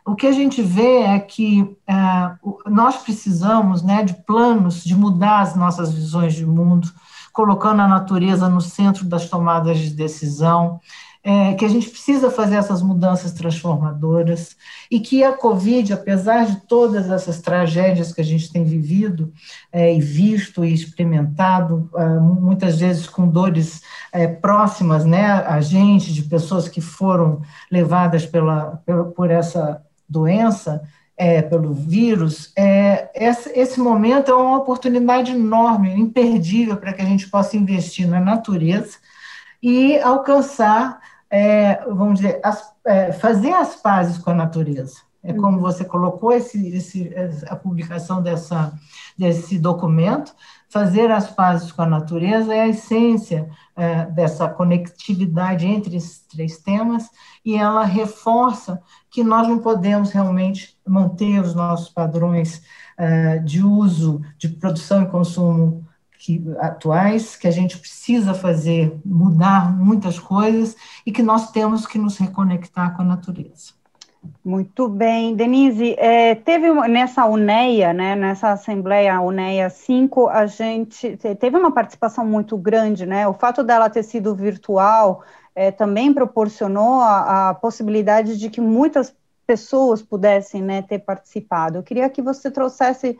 O que a gente vê é que é, nós precisamos né, de planos de mudar as nossas visões de mundo, colocando a natureza no centro das tomadas de decisão, é, que a gente precisa fazer essas mudanças transformadoras e que a Covid, apesar de todas essas tragédias que a gente tem vivido é, e visto e experimentado, é, muitas vezes com dores é, próximas né, a gente, de pessoas que foram levadas pela, pela por essa doença, é, pelo vírus, é, esse, esse, momento é uma oportunidade enorme, imperdível para que a gente possa investir na natureza e alcançar é, vamos dizer, as, é, fazer as pazes com a natureza. É como uhum. você colocou esse, esse, a publicação dessa, desse documento, fazer as pazes com a natureza é a essência é, dessa conectividade entre esses três temas, e ela reforça que nós não podemos realmente manter os nossos padrões é, de uso, de produção e consumo que, atuais, que a gente precisa fazer, mudar muitas coisas e que nós temos que nos reconectar com a natureza. Muito bem, Denise, é, teve nessa UNEA, né, nessa Assembleia UNEA 5, a gente teve uma participação muito grande, né, o fato dela ter sido virtual é, também proporcionou a, a, possibilidade de que muitas pessoas pudessem, né, ter participado. Eu queria que você trouxesse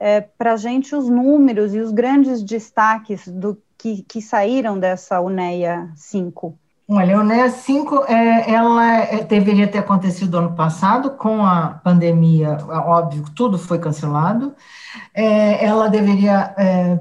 é, para a gente os números e os grandes destaques do que, que saíram dessa UNEA 5. Olha, a UNEA 5, é, ela é, deveria ter acontecido ano passado, com a pandemia, óbvio, tudo foi cancelado. É, ela deveria, é,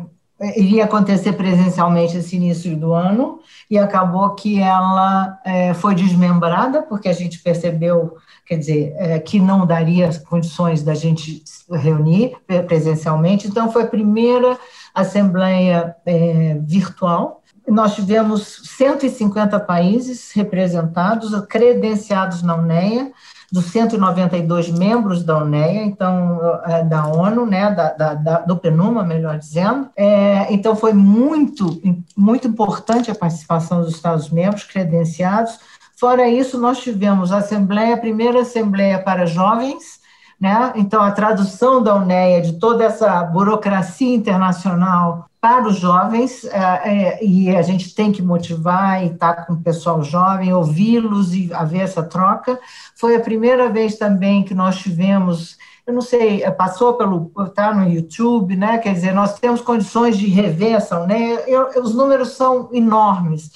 iria acontecer presencialmente esse início do ano, e acabou que ela é, foi desmembrada, porque a gente percebeu quer dizer, é, que não daria condições da gente reunir presencialmente. Então, foi a primeira assembleia é, virtual. Nós tivemos 150 países representados, credenciados na UNEA, dos 192 membros da UNEA, então é, da ONU, né, da, da, da, do PNUMA, melhor dizendo. É, então foi muito, muito importante a participação dos Estados-membros credenciados. Fora isso, nós tivemos a Assembleia, a primeira Assembleia para Jovens, né? Então, a tradução da UNEA de toda essa burocracia internacional para os jovens, é, é, e a gente tem que motivar e estar tá com o pessoal jovem, ouvi-los e haver essa troca. Foi a primeira vez também que nós tivemos, eu não sei, é, passou pelo, tá no YouTube, né? Quer dizer, nós temos condições de rever essa UNEA, eu, os números são enormes.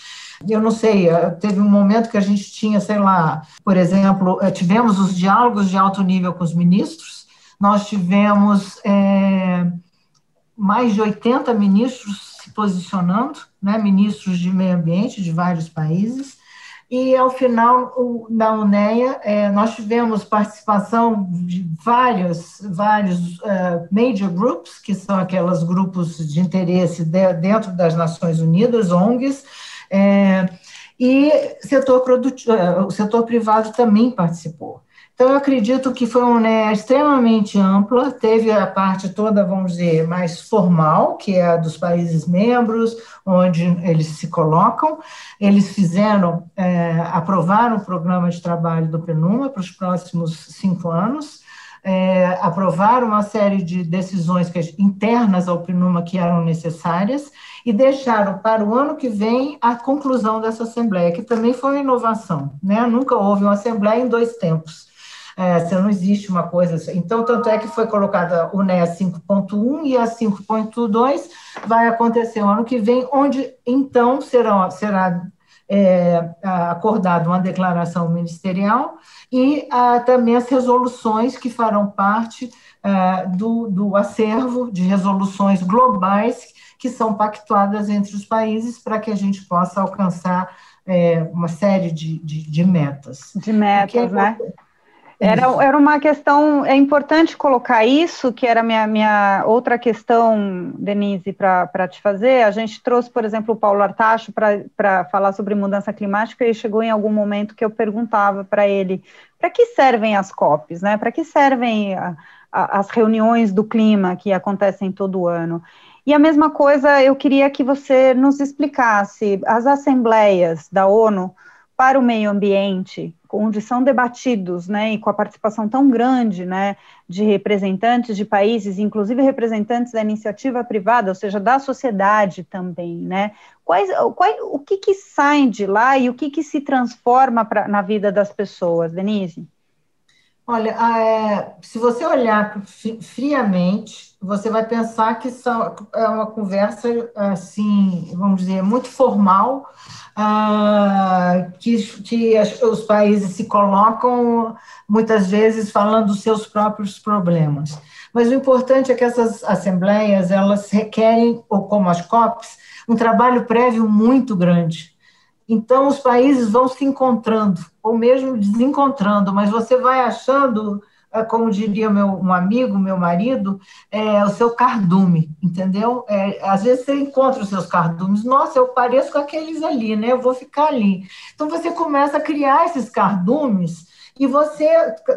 Eu não sei, eh, teve um momento que a gente tinha, sei lá, por exemplo, eh, tivemos os diálogos de alto nível com os ministros, nós tivemos é, mais de 80 ministros se posicionando, né, ministros de meio ambiente de vários países, e ao final da UNEA é, nós tivemos participação de vários, vários uh, major groups, que são aqueles grupos de interesse de, dentro das Nações Unidas, ONGs, é, e setor é, o setor privado também participou. Então, eu acredito que foi uma né, extremamente ampla, teve a parte toda, vamos dizer, mais formal, que é a dos países membros, onde eles se colocam. Eles fizeram, é, aprovaram o programa de trabalho do PNUMA para os próximos cinco anos, é, aprovaram uma série de decisões internas ao PNUMA que eram necessárias, e deixaram para o ano que vem a conclusão dessa Assembleia, que também foi uma inovação, né? Nunca houve uma Assembleia em dois tempos. É, não existe uma coisa assim. Então, tanto é que foi colocada o NEA 5.1 e a 5.2 vai acontecer o ano que vem, onde então será, será é, acordado uma declaração ministerial e ah, também as resoluções que farão parte ah, do, do acervo de resoluções globais que são pactuadas entre os países para que a gente possa alcançar é, uma série de, de, de, metas. De metas, né? Era, era uma questão, é importante colocar isso, que era minha, minha outra questão, Denise, para te fazer. A gente trouxe, por exemplo, o Paulo Artacho para falar sobre mudança climática e chegou em algum momento que eu perguntava para ele para que servem as COPs, né? Para que servem a, a, as reuniões do clima que acontecem todo ano? E a mesma coisa eu queria que você nos explicasse as assembleias da ONU para o meio ambiente, onde são debatidos, né, e com a participação tão grande, né, de representantes de países, inclusive representantes da iniciativa privada, ou seja, da sociedade também, né, quais, o que que sai de lá e o que que se transforma pra, na vida das pessoas, Denise? Olha, é, se você olhar friamente, você vai pensar que são, é uma conversa, assim, vamos dizer, muito formal, ah, que, que os países se colocam, muitas vezes, falando dos seus próprios problemas. Mas o importante é que essas assembleias, elas requerem, ou como as COPs, um trabalho prévio muito grande então, os países vão se encontrando, ou mesmo desencontrando, mas você vai achando, como diria meu, um amigo, meu marido, é, o seu cardume, entendeu? É, às vezes você encontra os seus cardumes, nossa, eu pareço com aqueles ali, né? Eu vou ficar ali. Então, você começa a criar esses cardumes e você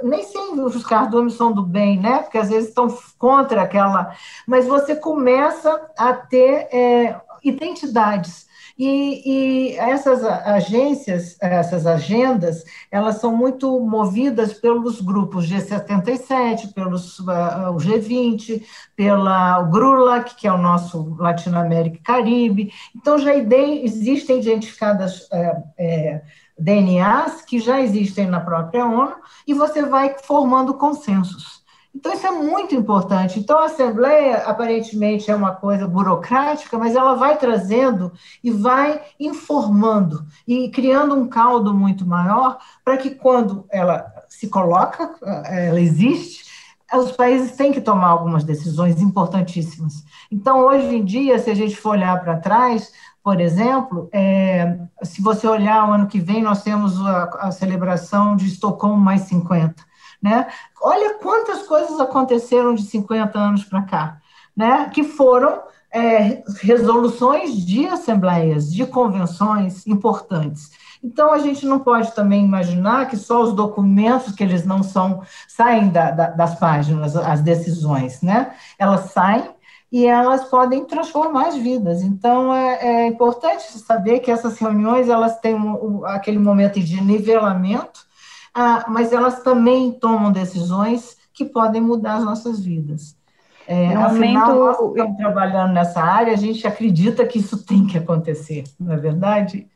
nem sempre os cardumes são do bem, né? Porque às vezes estão contra aquela, mas você começa a ter é, identidades. E, e, essas agências, essas agendas, elas são muito movidas pelos grupos G77, pelos uh, o G20, pela GRULAC, que é o nosso Latinoamérica e Caribe. Então, já existem identificadas é, é, DNAs que já existem na própria ONU, e você vai formando consensos. Então, isso é muito importante. Então, a Assembleia, aparentemente, é uma coisa burocrática, mas ela vai trazendo e vai informando e criando um caldo muito maior para que, quando ela se coloca, ela existe, os países têm que tomar algumas decisões importantíssimas. Então, hoje em dia, se a gente for olhar para trás, por exemplo, é, se você olhar o ano que vem, nós temos a, a celebração de Estocolmo mais 50. Né? Olha quantas coisas aconteceram de 50 anos para cá, né? que foram é, resoluções de assembleias, de convenções importantes. Então, a gente não pode também imaginar que só os documentos, que eles não são, saem da, da, das páginas, as decisões, né? Elas saem e elas podem transformar as vidas. Então, é, é importante saber que essas reuniões, elas têm um, aquele momento de nivelamento, ah, mas elas também tomam decisões que podem mudar as nossas vidas. É, no afinal, momento... nós estamos trabalhando nessa área, a gente acredita que isso tem que acontecer, não é verdade?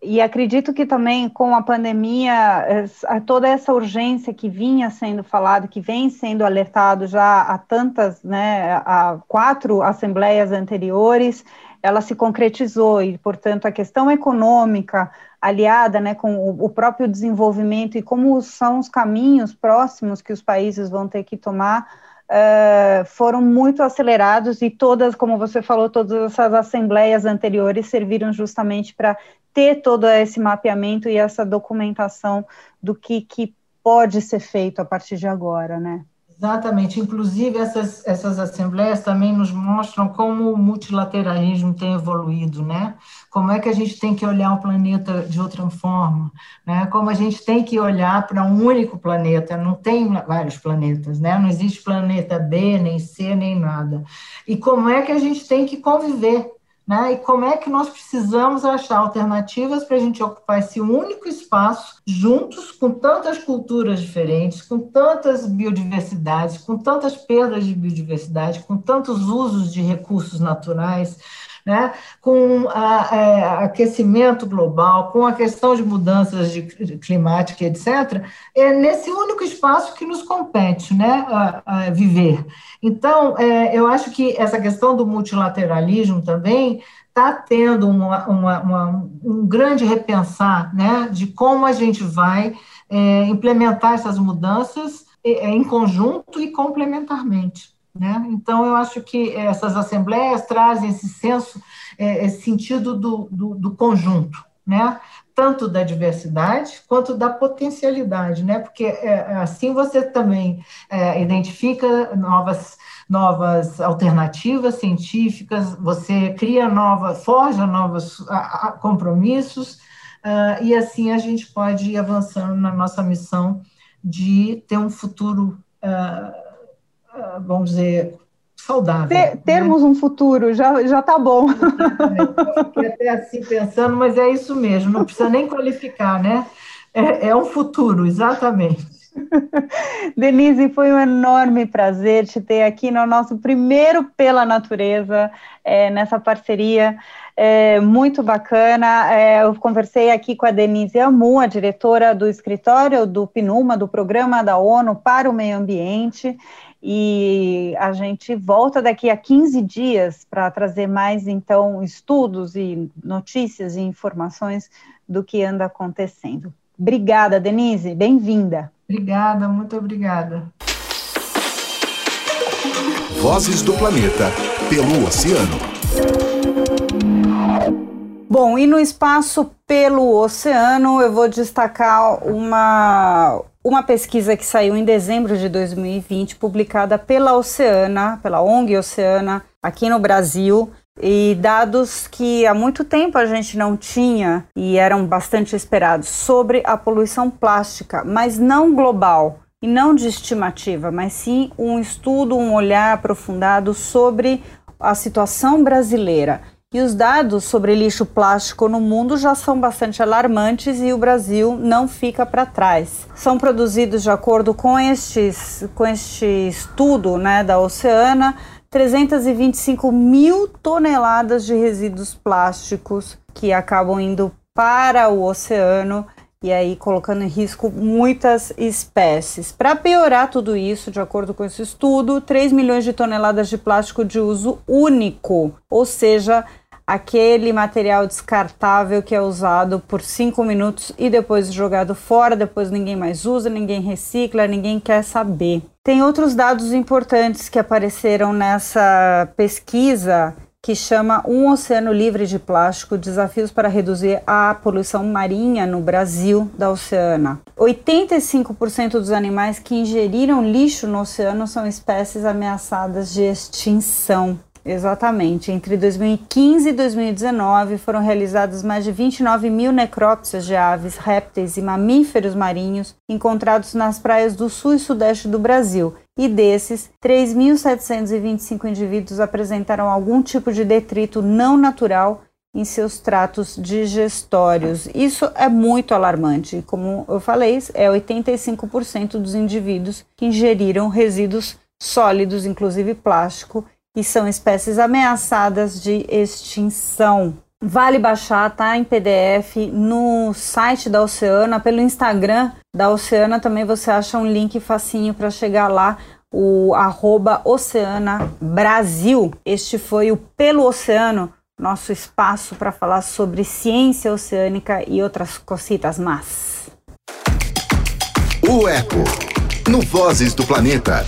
E acredito que também com a pandemia, toda essa urgência que vinha sendo falada, que vem sendo alertado já há tantas, né, há quatro assembleias anteriores, ela se concretizou e, portanto, a questão econômica, aliada né, com o, o, próprio desenvolvimento e como são os caminhos próximos que os países vão ter que tomar, uh, foram muito acelerados e todas, como você falou, todas essas assembleias anteriores serviram justamente para ter todo esse mapeamento e essa documentação do que, que pode ser feito a partir de agora, né? Exatamente. Inclusive, essas, essas assembleias também nos mostram como o multilateralismo tem evoluído, né? Como é que a gente tem que olhar o planeta de outra forma, né? Como a gente tem que olhar para um único planeta, não tem vários planetas, né? Não existe planeta B, nem C, nem nada. E como é que a gente tem que conviver né? E como é que nós precisamos achar alternativas para a gente ocupar esse único espaço juntos, com tantas culturas diferentes, com tantas biodiversidades, com tantas perdas de biodiversidade, com tantos usos de recursos naturais, né? com a, a, é, aquecimento global, com a questão de mudanças de, climática, etc., é nesse único espaço que nos compete né? a, a viver. Então, é, eu acho que essa questão do multilateralismo também está tendo uma, uma, uma, um grande repensar né, de como a gente vai é, implementar essas mudanças é, em conjunto e complementarmente. Né? Então, eu acho que essas assembleias trazem esse senso, é, esse sentido do, do, do, conjunto, né? tanto da diversidade quanto da potencialidade, né? porque é, assim você também é, identifica novas, novas alternativas científicas, você cria novas, forja novos compromissos, uh, e assim a gente pode ir avançando na nossa missão de ter um futuro. Uh, vamos dizer, saudável. Ter, né? termos um futuro, já, já tá bom. Eu fiquei até assim pensando, mas é isso mesmo, não precisa nem qualificar, né? É, é um futuro, exatamente. Denise, foi um enorme prazer te ter aqui no nosso primeiro Pela Natureza, é, nessa parceria é, muito bacana. É, eu conversei aqui com a Denise Amu, a diretora do escritório do PNUMA, do Programa da ONU para o Meio Ambiente, e a gente volta daqui a 15 dias para trazer mais, então, estudos e notícias e informações do que anda acontecendo. Obrigada, Denise, bem-vinda. Obrigada, muito obrigada. Vozes do Planeta, pelo Oceano. Bom, e no espaço pelo oceano, eu vou destacar uma, uma pesquisa que saiu em dezembro de 2020, publicada pela Oceana, pela ONG Oceana, aqui no Brasil, e dados que há muito tempo a gente não tinha e eram bastante esperados sobre a poluição plástica, mas não global e não de estimativa, mas sim um estudo, um olhar aprofundado sobre a situação brasileira. E os dados sobre lixo plástico no mundo já são bastante alarmantes e o Brasil não fica para trás. São produzidos, de acordo com, estes, com este estudo né, da Oceana, 325 mil toneladas de resíduos plásticos que acabam indo para o oceano e aí colocando em risco muitas espécies. Para piorar tudo isso, de acordo com esse estudo, 3 milhões de toneladas de plástico de uso único, ou seja, aquele material descartável que é usado por 5 minutos e depois jogado fora, depois ninguém mais usa, ninguém recicla, ninguém quer saber. Tem outros dados importantes que apareceram nessa pesquisa que chama Um Oceano Livre de Plástico: Desafios para reduzir a poluição marinha no Brasil da Oceana. 85% dos animais que ingeriram lixo no oceano são espécies ameaçadas de extinção. Exatamente. Entre 2015 e 2019 foram realizadas mais de 29 mil necrópsias de aves, répteis e mamíferos marinhos encontrados nas praias do sul e sudeste do Brasil. E desses, 3.725 indivíduos apresentaram algum tipo de detrito não natural em seus tratos digestórios. Isso é muito alarmante. Como eu falei, é 85% dos indivíduos que ingeriram resíduos sólidos, inclusive plástico, e são espécies ameaçadas de extinção. Vale baixar, tá em PDF no site da Oceana, pelo Instagram da Oceana também você acha um link facinho para chegar lá, o arroba Oceana Brasil. Este foi o Pelo Oceano, nosso espaço para falar sobre ciência oceânica e outras cositas más. O Eco, no Vozes do Planeta.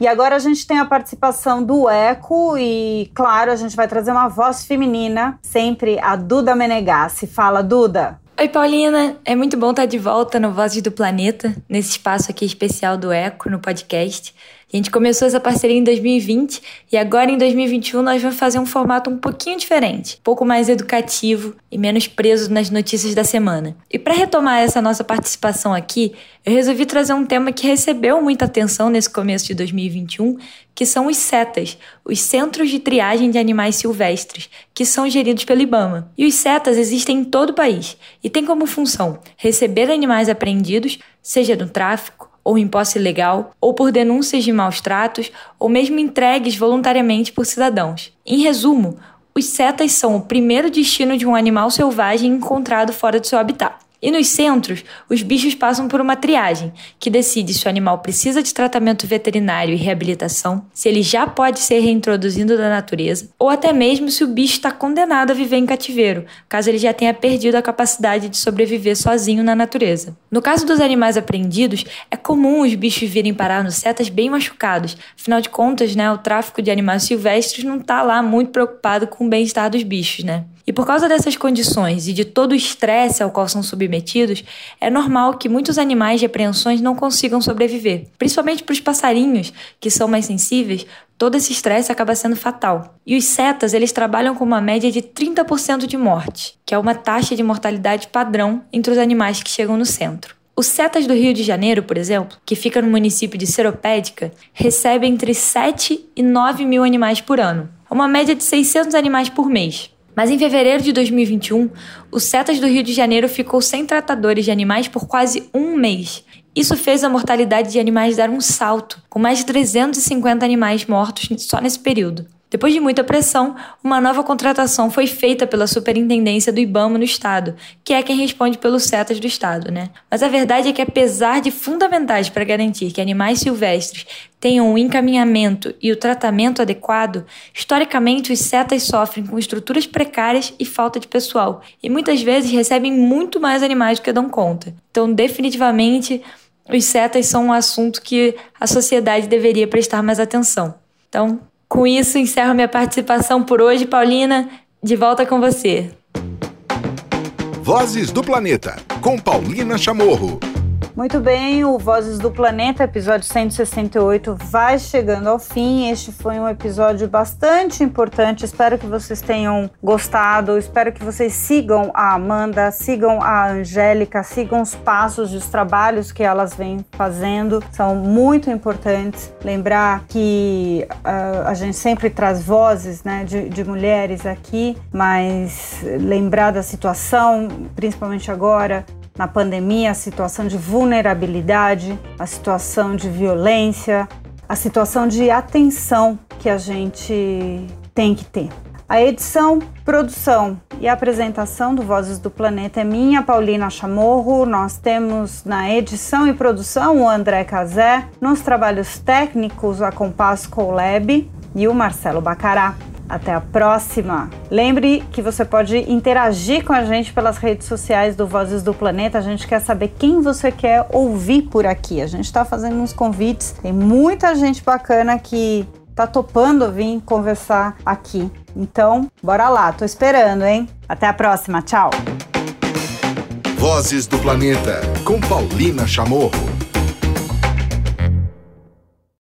E agora a gente tem a participação do Eco e, claro, a gente vai trazer uma voz feminina, sempre a Duda Menegassi. Fala, Duda! Oi, Paulina! É muito bom estar de volta no Vozes do Planeta, nesse espaço aqui especial do Eco, no podcast. A gente começou essa parceria em 2020 e agora em 2021 nós vamos fazer um formato um pouquinho diferente, um pouco mais educativo e menos preso nas notícias da semana. E para retomar essa nossa participação aqui, eu resolvi trazer um tema que recebeu muita atenção nesse começo de 2021, que são os CETAs, os Centros de Triagem de Animais Silvestres, que são geridos pelo IBAMA. E os CETAs existem em todo o país e têm como função receber animais apreendidos, seja no tráfico, ou em posse ilegal, ou por denúncias de maus tratos, ou mesmo entregues voluntariamente por cidadãos. Em resumo, os setas são o primeiro destino de um animal selvagem encontrado fora do seu habitat. E nos centros, os bichos passam por uma triagem, que decide se o animal precisa de tratamento veterinário e reabilitação, se ele já pode ser reintroduzido da natureza, ou até mesmo se o bicho está condenado a viver em cativeiro, caso ele já tenha perdido a capacidade de sobreviver sozinho na natureza. No caso dos animais apreendidos, é comum os bichos virem parar nos setas bem machucados, afinal de contas, né, o tráfico de animais silvestres não está lá muito preocupado com o bem-estar dos bichos, né? E por causa dessas condições e de todo o estresse ao qual são submetidos, é normal que muitos animais de apreensões não consigam sobreviver. Principalmente para os passarinhos, que são mais sensíveis, todo esse estresse acaba sendo fatal. E os setas, eles trabalham com uma média de 30% de morte, que é uma taxa de mortalidade padrão entre os animais que chegam no centro. Os setas do Rio de Janeiro, por exemplo, que fica no município de Seropédica, recebem entre 7 e 9 mil animais por ano, uma média de 600 animais por mês. Mas em fevereiro de 2021, o Setas do Rio de Janeiro ficou sem tratadores de animais por quase um mês. Isso fez a mortalidade de animais dar um salto, com mais de 350 animais mortos só nesse período. Depois de muita pressão, uma nova contratação foi feita pela Superintendência do IBAMA no Estado, que é quem responde pelos setas do Estado, né? Mas a verdade é que, apesar de fundamentais para garantir que animais silvestres tenham o encaminhamento e o tratamento adequado, historicamente os setas sofrem com estruturas precárias e falta de pessoal, e muitas vezes recebem muito mais animais do que dão conta. Então, definitivamente, os setas são um assunto que a sociedade deveria prestar mais atenção. Então, com isso, encerro minha participação por hoje. Paulina, de volta com você. Vozes do Planeta, com Paulina Chamorro. Muito bem, o Vozes do Planeta, episódio 168, vai chegando ao fim. Este foi um episódio bastante importante. Espero que vocês tenham gostado. Espero que vocês sigam a Amanda, sigam a Angélica, sigam os passos e os trabalhos que elas vêm fazendo. São muito importantes. Lembrar que uh, a gente sempre traz vozes né, de, de mulheres aqui, mas lembrar da situação, principalmente agora, na pandemia, a situação de vulnerabilidade, a situação de violência, a situação de atenção que a gente tem que ter. A edição, produção e apresentação do Vozes do Planeta é minha, Paulina Chamorro. Nós temos na edição e produção o André Cazé, nos trabalhos técnicos a Compasso Colab e o Marcelo Bacará. Até a próxima! Lembre que você pode interagir com a gente pelas redes sociais do Vozes do Planeta. A gente quer saber quem você quer ouvir por aqui. A gente está fazendo uns convites, tem muita gente bacana que tá topando vir conversar aqui. Então, bora lá, tô esperando, hein? Até a próxima, tchau! Vozes do Planeta, com Paulina Chamorro.